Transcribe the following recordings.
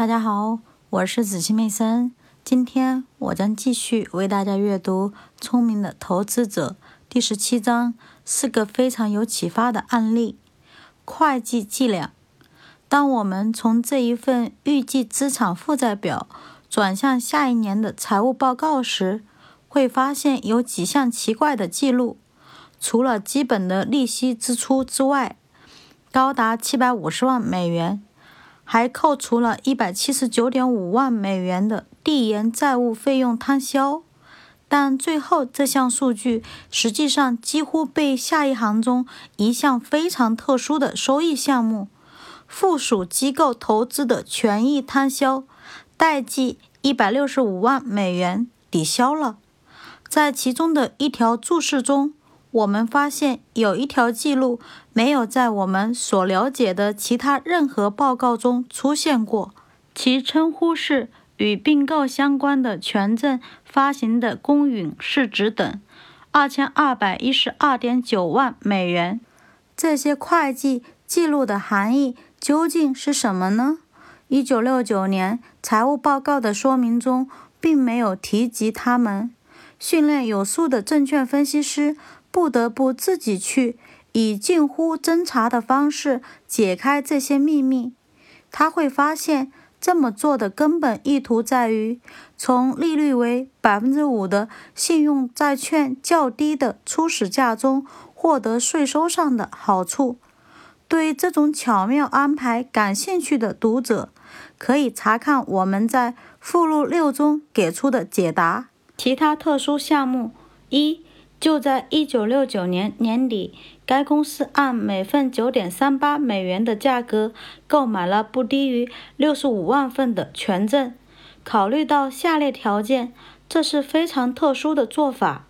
大家好，我是子期妹森。今天我将继续为大家阅读《聪明的投资者》第十七章，四个非常有启发的案例。会计伎俩。当我们从这一份预计资产负债表转向下一年的财务报告时，会发现有几项奇怪的记录。除了基本的利息支出之外，高达七百五十万美元。还扣除了一百七十九点五万美元的递延债务费用摊销，但最后这项数据实际上几乎被下一行中一项非常特殊的收益项目——附属机构投资的权益摊销代计一百六十五万美元抵消了。在其中的一条注释中。我们发现有一条记录没有在我们所了解的其他任何报告中出现过，其称呼是与并购相关的权证发行的公允市值等，二千二百一十二点九万美元。这些会计记录的含义究竟是什么呢？一九六九年财务报告的说明中并没有提及他们。训练有素的证券分析师。不得不自己去以近乎侦查的方式解开这些秘密。他会发现，这么做的根本意图在于从利率为百分之五的信用债券较低的初始价中获得税收上的好处。对这种巧妙安排感兴趣的读者，可以查看我们在附录六中给出的解答。其他特殊项目一。就在一九六九年年底，该公司按每份九点三八美元的价格购买了不低于六十五万份的权证。考虑到下列条件，这是非常特殊的做法：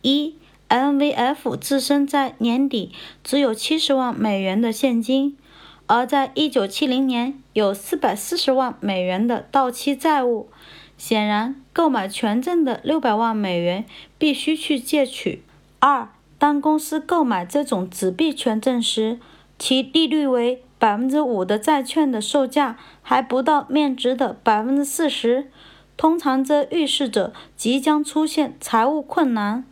一，MVF 自身在年底只有七十万美元的现金，而在一九七零年有四百四十万美元的到期债务。显然，购买权证的六百万美元必须去借取。二，当公司购买这种纸币权证时，其利率为百分之五的债券的售价还不到面值的百分之四十，通常这预示着即将出现财务困难。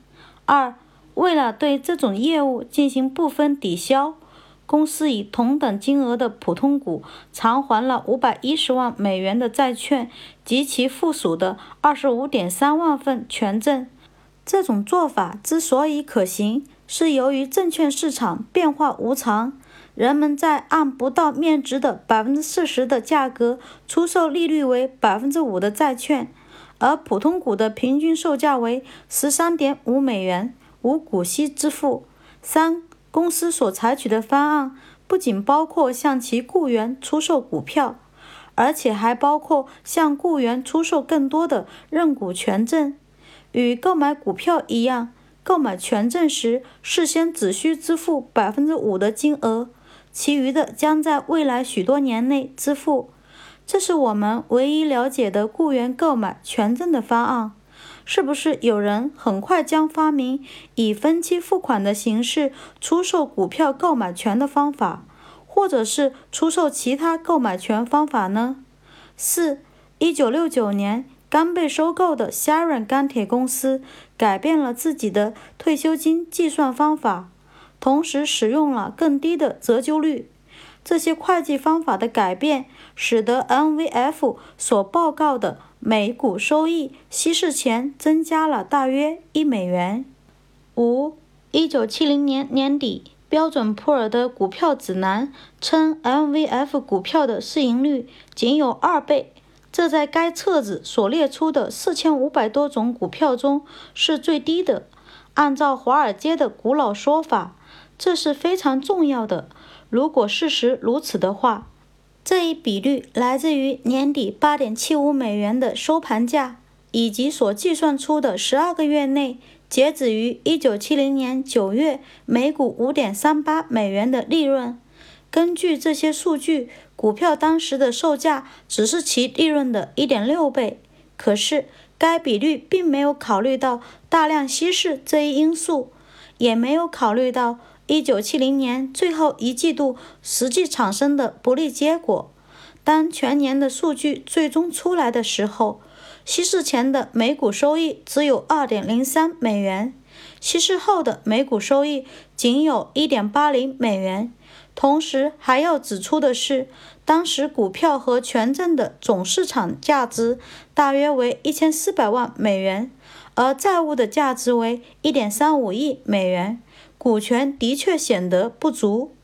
二，为了对这种业务进行部分抵消。公司以同等金额的普通股偿还了五百一十万美元的债券及其附属的二十五点三万份权证。这种做法之所以可行，是由于证券市场变化无常，人们在按不到面值的百分之四十的价格出售利率为百分之五的债券，而普通股的平均售价为十三点五美元，无股息支付。三。公司所采取的方案不仅包括向其雇员出售股票，而且还包括向雇员出售更多的认股权证。与购买股票一样，购买权证时事先只需支付百分之五的金额，其余的将在未来许多年内支付。这是我们唯一了解的雇员购买权证的方案。是不是有人很快将发明以分期付款的形式出售股票购买权的方法，或者是出售其他购买权方法呢？四，一九六九年刚被收购的 Sharon 钢铁公司改变了自己的退休金计算方法，同时使用了更低的折旧率。这些会计方法的改变，使得 NVF 所报告的。每股收益稀释前增加了大约一美元。五，一九七零年年底，标准普尔的股票指南称，MVF 股票的市盈率仅有二倍，这在该册子所列出的四千五百多种股票中是最低的。按照华尔街的古老说法，这是非常重要的。如果事实如此的话。这一比率来自于年底八点七五美元的收盘价，以及所计算出的十二个月内截止于一九七零年九月每股五点三八美元的利润。根据这些数据，股票当时的售价只是其利润的一点六倍。可是，该比率并没有考虑到大量稀释这一因素，也没有考虑到。一九七零年最后一季度实际产生的不利结果，当全年的数据最终出来的时候，稀释前的每股收益只有二点零三美元，稀释后的每股收益仅有一点八零美元。同时还要指出的是，当时股票和权证的总市场价值大约为一千四百万美元，而债务的价值为一点三五亿美元，股权的确显得不足。